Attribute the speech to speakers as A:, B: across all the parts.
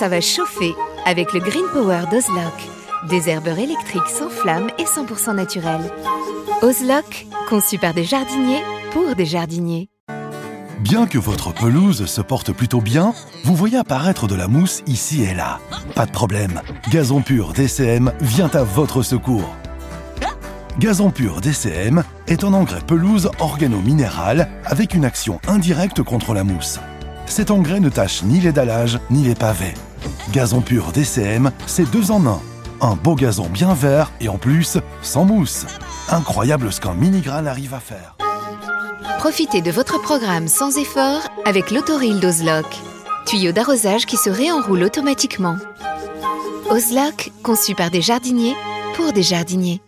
A: ça va chauffer avec le Green Power d'Ozlock. Des herbeurs électriques sans flamme et 100% naturels. Ozlock, conçu par des jardiniers pour des jardiniers.
B: Bien que votre pelouse se porte plutôt bien, vous voyez apparaître de la mousse ici et là. Pas de problème, Gazon Pur DCM vient à votre secours. Gazon Pur DCM est un engrais pelouse organo-minéral avec une action indirecte contre la mousse. Cet engrais ne tâche ni les dallages ni les pavés. Gazon Pur DCM, c'est deux en un. Un beau gazon bien vert et en plus, sans mousse. Incroyable ce qu'un mini-grain arrive à faire.
A: Profitez de votre programme sans effort avec l'autoril d'Ozlock. Tuyau d'arrosage qui se réenroule automatiquement. Ozlock, conçu par des jardiniers pour des jardiniers.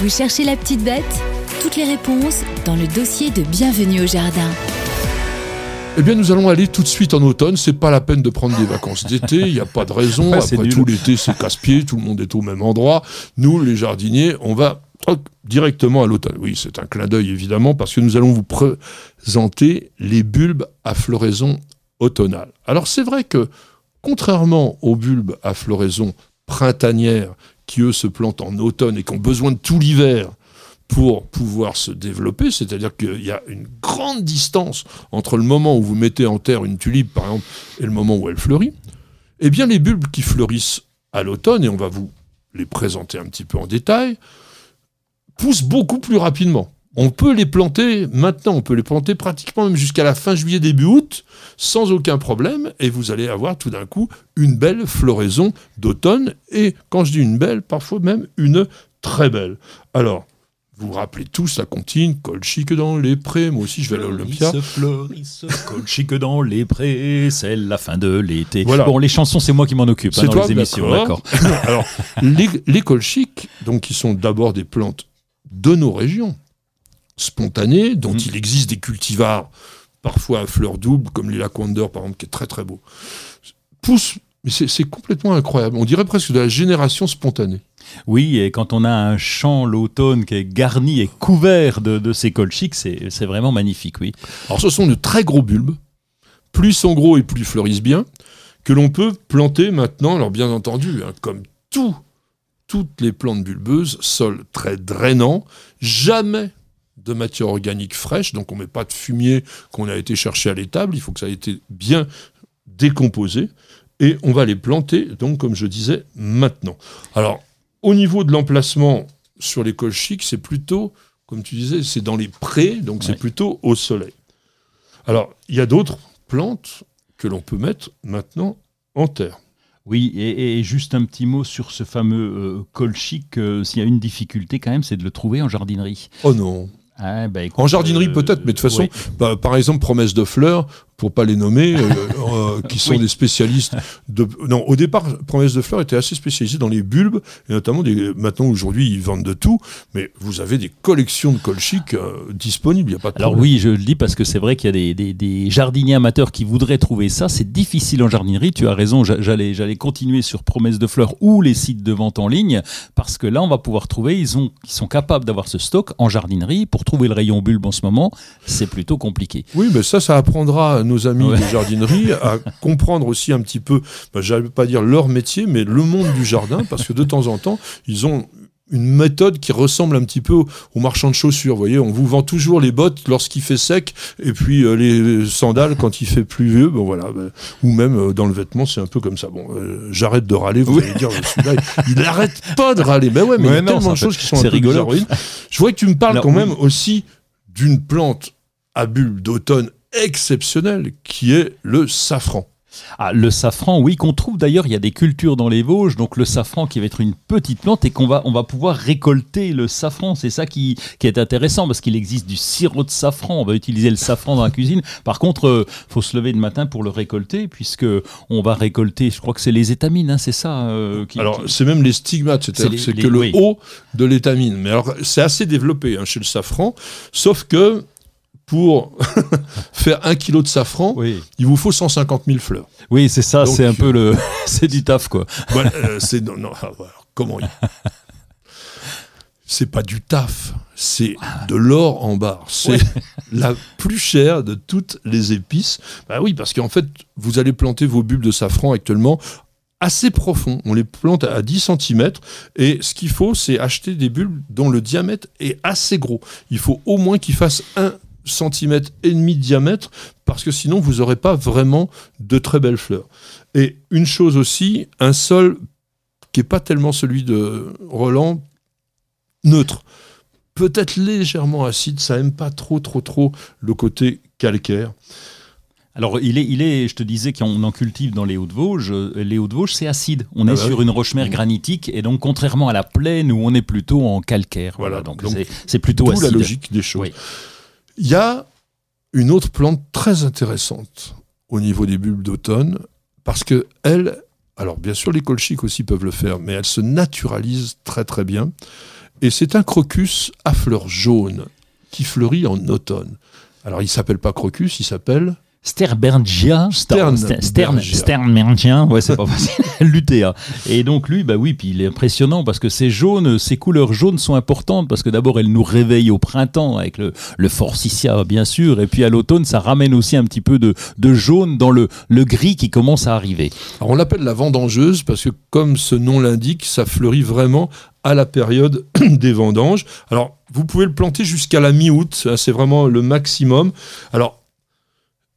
C: Vous cherchez la petite bête? Toutes les réponses dans le dossier de Bienvenue au Jardin.
D: Eh bien, nous allons aller tout de suite en automne. C'est pas la peine de prendre des vacances d'été. Il n'y a pas de raison. Après tout, l'été, c'est casse-pied. Tout le monde est au même endroit. Nous, les jardiniers, on va directement à l'automne. Oui, c'est un clin d'œil évidemment parce que nous allons vous présenter les bulbes à floraison automnale. Alors c'est vrai que contrairement aux bulbes à floraison printanière qui eux se plantent en automne et qui ont besoin de tout l'hiver pour pouvoir se développer, c'est-à-dire qu'il y a une grande distance entre le moment où vous mettez en terre une tulipe par exemple et le moment où elle fleurit, eh bien les bulbes qui fleurissent à l'automne, et on va vous les présenter un petit peu en détail, poussent beaucoup plus rapidement. On peut les planter maintenant, on peut les planter pratiquement même jusqu'à la fin juillet, début août, sans aucun problème, et vous allez avoir tout d'un coup une belle floraison d'automne, et quand je dis une belle, parfois même une très belle. Alors, vous vous rappelez tous la comptine, colchique dans les prés, moi aussi je vais à l'Olympia.
E: Colchique dans les prés, c'est la fin de l'été. Bon, les chansons, c'est moi qui m'en occupe hein, dans les émissions, d'accord.
D: Alors, les, les colchiques, donc qui sont d'abord des plantes de nos régions, spontanées, dont mm. il existe des cultivars parfois à fleurs doubles, comme les Laquander par exemple, qui est très très beau, poussent, mais c'est complètement incroyable. On dirait presque de la génération spontanée.
E: Oui, et quand on a un champ l'automne qui est garni et couvert de, ces colchiques, c'est vraiment magnifique, oui.
D: Alors ce sont de très gros bulbes, plus ils sont gros et plus ils fleurissent bien, que l'on peut planter maintenant, alors bien entendu, hein, comme tout toutes les plantes bulbeuses, sol très drainant, jamais de matière organique fraîche, donc on ne met pas de fumier qu'on a été chercher à l'étable, il faut que ça ait été bien décomposé, et on va les planter, donc comme je disais, maintenant. Alors, au niveau de l'emplacement sur les colchiques, c'est plutôt, comme tu disais, c'est dans les prés, donc c'est plutôt au soleil. Alors, il y a d'autres plantes que l'on peut mettre maintenant en terre.
E: Oui, et, juste un petit mot sur ce fameux euh, colchique. Euh, s'il y a une difficulté quand même, c'est de le trouver en jardinerie.
D: Oh non. Ah, bah, en jardinerie euh, peut-être, mais de toute façon, bah, par exemple, promesse de fleurs, pour pas les nommer, euh, euh, qui sont des spécialistes de. Non, au départ, Promesse de Fleurs était assez spécialisé dans les bulbes, et notamment des. Maintenant, aujourd'hui, ils vendent de tout, mais vous avez des collections de colchiques euh, disponibles. Il y a pas de
E: Alors oui, je le dis parce que c'est vrai qu'il y a des, des, des, jardiniers amateurs qui voudraient trouver ça. C'est difficile en jardinerie. Tu as raison. J'allais j'allais continuer sur Promesse de Fleurs ou les sites de vente en ligne parce que là, on va pouvoir trouver. Ils ont ils sont capables d'avoir ce stock en jardinerie. Pour trouver le rayon bulbe en ce moment, c'est plutôt compliqué.
D: Oui, mais ça, ça apprendra nos amis de jardinerie à comprendre aussi un petit peu, bah, j'allais pas dire leur métier, mais le monde du jardin, parce que de temps en temps, ils ont une méthode qui ressemble un petit peu au, marchand de chaussures. Vous voyez, on vous vend toujours les bottes lorsqu'il fait sec, et puis euh, les sandales quand il fait pluvieux. Bon voilà, bah, ou même euh, dans le vêtement, c'est un peu comme ça. Bon, euh, j'arrête de râler. Vous allez dire, celui-là, il n'arrête pas de râler. Ben ouais, mais il y a tellement de choses qui sont un. Je vois que tu me parles quand même aussi d'une plante à bulbe d'automne exceptionnel qui est le safran.
E: Ah, le safran, oui, qu'on trouve d'ailleurs, il y a des cultures dans les Vosges, donc le safran qui va être une petite plante et qu'on va, on va pouvoir récolter le safran. C'est ça qui, qui est intéressant parce qu'il existe du sirop de safran. On va utiliser le safran dans la cuisine. Par contre, il euh, faut se lever le matin pour le récolter puisque on va récolter, je crois que c'est les étamines, hein, c'est ça
D: euh, Alors, c'est même les stigmates, c'est-à-dire c'est que le haut de l'étamine. Mais alors, c'est assez développé hein, chez le safran, sauf que pour faire un kilo de safran, il vous faut 150 000 fleurs.
E: Oui, c'est ça, c'est un peu le, c'est du taf quoi.
D: Euh, c'est non, non ah, comment c'est pas du taf, c'est de l'or en barre. C'est la plus chère de toutes les épices. Bah oui, parce qu'en fait, vous allez planter vos bulbes de safran actuellement assez profond. On les plante à 10 cm et ce qu'il faut, c'est acheter des bulbes dont le diamètre est assez gros. Il faut au moins qu'ils fassent 1 cm et demi de diamètre parce que sinon vous n'aurez pas vraiment de très belles fleurs. Et une chose aussi, un sol qui n'est pas tellement celui de Roland, neutre. Peut-être légèrement acide, ça aime pas trop, trop, trop le côté calcaire.
E: Alors, il est, il est, je te disais qu'on en cultive dans les Hauts-de-Vosges. Les Hauts-de-Vosges, c'est acide. On ah est bah sur une roche-mère granitique, et donc, contrairement à la plaine où on est plutôt en calcaire.
D: Voilà, donc c'est plutôt acide. la logique des choses. Il y a une autre plante très intéressante au niveau des bulbes d'automne, parce que elle, alors bien sûr les colchiques aussi peuvent le faire, mais elle se naturalise très très bien. Et c'est un crocus à fleurs jaunes qui fleurit en automne. Alors il s'appelle pas crocus, il s'appelle
E: Sterbergia, Stern, Sternbergia, ouais, c'est pas facile. Et donc lui, bah oui, puis il est impressionnant parce que ces jaunes, ces couleurs jaunes sont importantes parce que d'abord elles nous réveillent au printemps avec le, le forsythia bien sûr, et puis à l'automne ça ramène aussi un petit peu de, de jaune dans le, le gris qui commence à arriver.
D: Alors on l'appelle la vendangeuse parce que comme ce nom l'indique, ça fleurit vraiment à la période des vendanges. Alors vous pouvez le planter jusqu'à la mi-août, c'est vraiment le maximum. Alors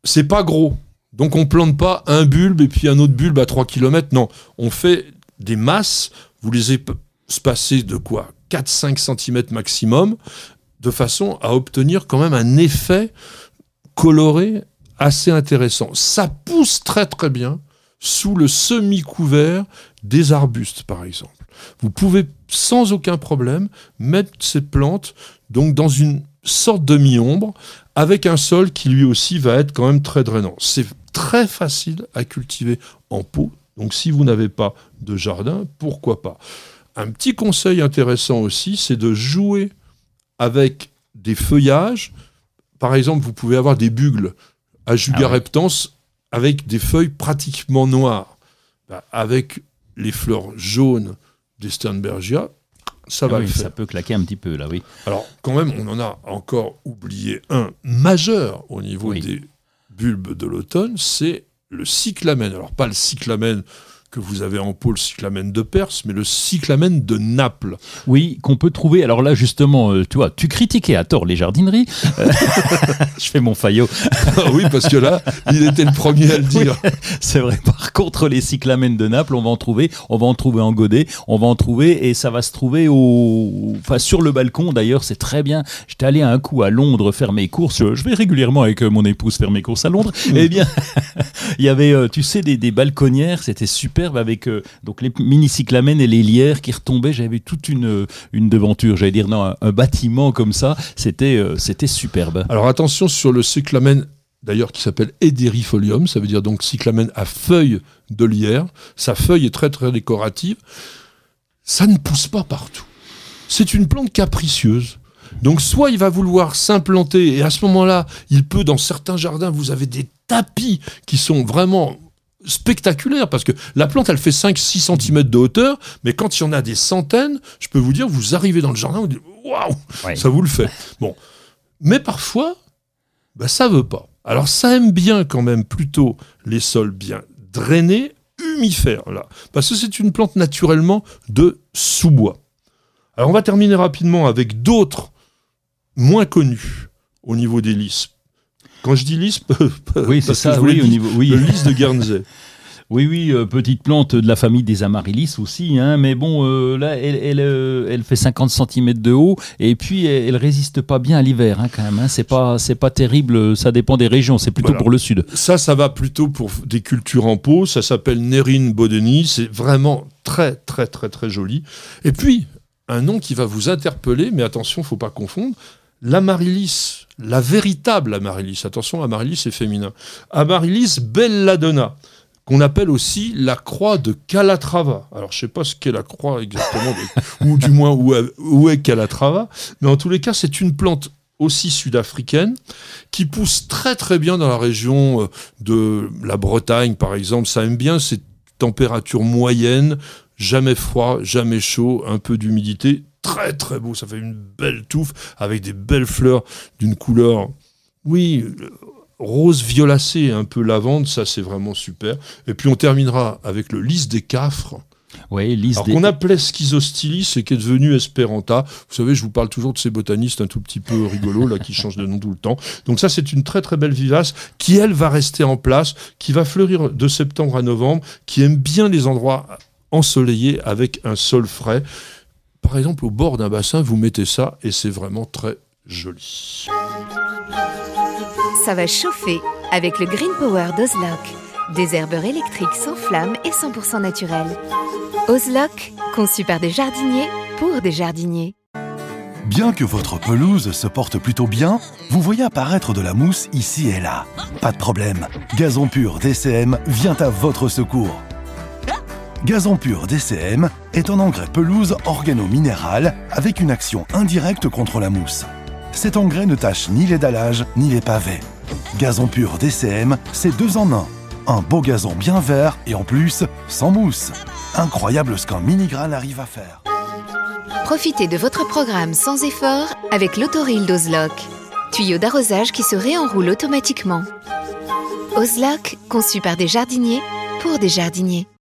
D: c'est pas gros. Donc on plante pas un bulbe et puis un autre bulbe à 3 km. Non, on fait des masses, vous les espacez de quoi? 4-5 cm maximum, de façon à obtenir quand même un effet coloré assez intéressant. Ça pousse très très bien sous le semi-couvert des arbustes, par exemple. Vous pouvez sans aucun problème mettre ces plantes donc dans une sorte de mi-ombre avec un sol qui lui aussi va être quand même très drainant. C'est très facile à cultiver en pot, donc si vous n'avez pas de jardin, pourquoi pas. Un petit conseil intéressant aussi, c'est de jouer avec des feuillages. Par exemple, vous pouvez avoir des bugles à Jugareptans ah avec des feuilles pratiquement noires. Bah, avec les fleurs jaunes des Sternbergia, ça va Ça
E: peut claquer un petit peu, là, oui.
D: Alors, quand même, on en a encore oublié un majeur au niveau des bulbes de l'automne, c'est le cyclamen. Alors, pas le cyclamen que vous avez en pôle cyclamène de Perse, mais le cyclamène de Naples.
E: Oui, qu'on peut trouver. Alors là, justement, euh, tu vois, tu critiquais à tort les jardineries. Je fais mon faillot.
D: Ah oui, parce que là, il était le premier à le dire.
E: c'est vrai. Par contre, les cyclamènes de Naples, on va en trouver. On va en trouver en godet. On va en trouver et ça va se trouver au, enfin, sur le balcon. D'ailleurs, c'est très bien. J'étais allé un coup à Londres faire mes courses. Je vais régulièrement avec euh, mon épouse faire mes courses à Londres. Mm. Eh bien, il y avait, euh, tu sais, des, des balconnières. C'était super avec euh, donc les mini cyclamènes et les lierres qui retombaient. J'avais toute une, une devanture, j'allais dire, non, un, bâtiment comme ça. C'était euh, c'était superbe.
D: Alors attention sur le cyclamène d'ailleurs qui s'appelle Ederifolium, ça veut dire donc cyclamène à feuilles de lierre. Sa feuille est très très décorative. Ça ne pousse pas partout. C'est une plante capricieuse. Donc soit il va vouloir s'implanter et à ce moment-là, il peut dans certains jardins, vous avez des tapis qui sont vraiment spectaculaire parce que la plante elle fait 5-6 cm de hauteur mais quand il y en a des centaines je peux vous dire vous arrivez dans le jardin vous dites waouh ça vous le fait bon mais parfois bah, ça veut pas alors ça aime bien quand même plutôt les sols bien drainés humifères là parce que c'est une plante naturellement de sous-bois alors on va terminer rapidement avec d'autres moins connus au niveau des lys quand je dis lys,
E: oui, c'est ça, oui, au niveau, oui.
D: le lys de Guernsey.
E: Oui, oui, euh, petite plante de la famille des amaryllis aussi, hein, mais bon, euh, là, elle, elle, euh, elle, fait 50 cm de haut, et puis elle, résiste pas bien à l'hiver, hein, quand même. Hein, c'est pas, c'est pas terrible, ça dépend des régions, c'est plutôt pour le sud.
D: Ça, ça va plutôt pour des cultures en pot, ça s'appelle Nérine Bodeni, c'est vraiment très, très, très, très joli. Et puis, un nom qui va vous interpeller, mais attention, faut pas confondre, l'amaryllis, la véritable amaryllis, attention, amaryllis est féminin, amaryllis belladonna, qu'on appelle aussi la croix de Calatrava. Alors, je sais pas ce qu'est la croix exactement, ou du moins où, est Calatrava, mais en tous les cas, c'est une plante aussi sud-africaine, qui pousse très très bien dans la région euh, de la Bretagne, par exemple. Ça aime bien ces températures moyennes, jamais froid, jamais chaud, un peu d'humidité, très très beau. Ça fait une belle touffe avec des belles fleurs d'une couleur, oui, rose violacé, un peu lavande. Ça, c'est vraiment super. Et puis on terminera avec le lys des cafres.
E: Oui, lys
D: Alors
E: des...
D: qu'on appelait Schizostylis et qui est devenu Esperanta. Vous savez, je vous parle toujours de ces botanistes un tout petit peu rigolos là qui changent de nom tout le temps. Donc ça, c'est une très très belle vivace qui elle va rester en place, qui va fleurir de septembre à novembre, qui aime bien les endroits ensoleillés avec un sol frais. Par exemple, au bord d'un bassin, vous mettez ça et c'est vraiment très joli.
A: Ça va chauffer avec le Green Power d'Ozlock. Des herbeurs électriques sans flamme et 100% naturels. Ozlock, conçu par des jardiniers pour des jardiniers.
B: Bien que votre pelouse se porte plutôt bien, vous voyez apparaître de la mousse ici et là. Pas de problème, Gazon Pur DCM vient à votre secours. Gazon Pur DCM est un engrais pelouse organo-minéral avec une action indirecte contre la mousse. Cet engrais ne tâche ni les dallages ni les pavés. Gazon Pur DCM, c'est deux en un. Un beau gazon bien vert et en plus, sans mousse. Incroyable ce qu'un mini-grain arrive à faire.
A: Profitez de votre programme sans effort avec l'autoril d'Ozlock. Tuyau d'arrosage qui se réenroule automatiquement. Ozlock, conçu par des jardiniers pour des jardiniers.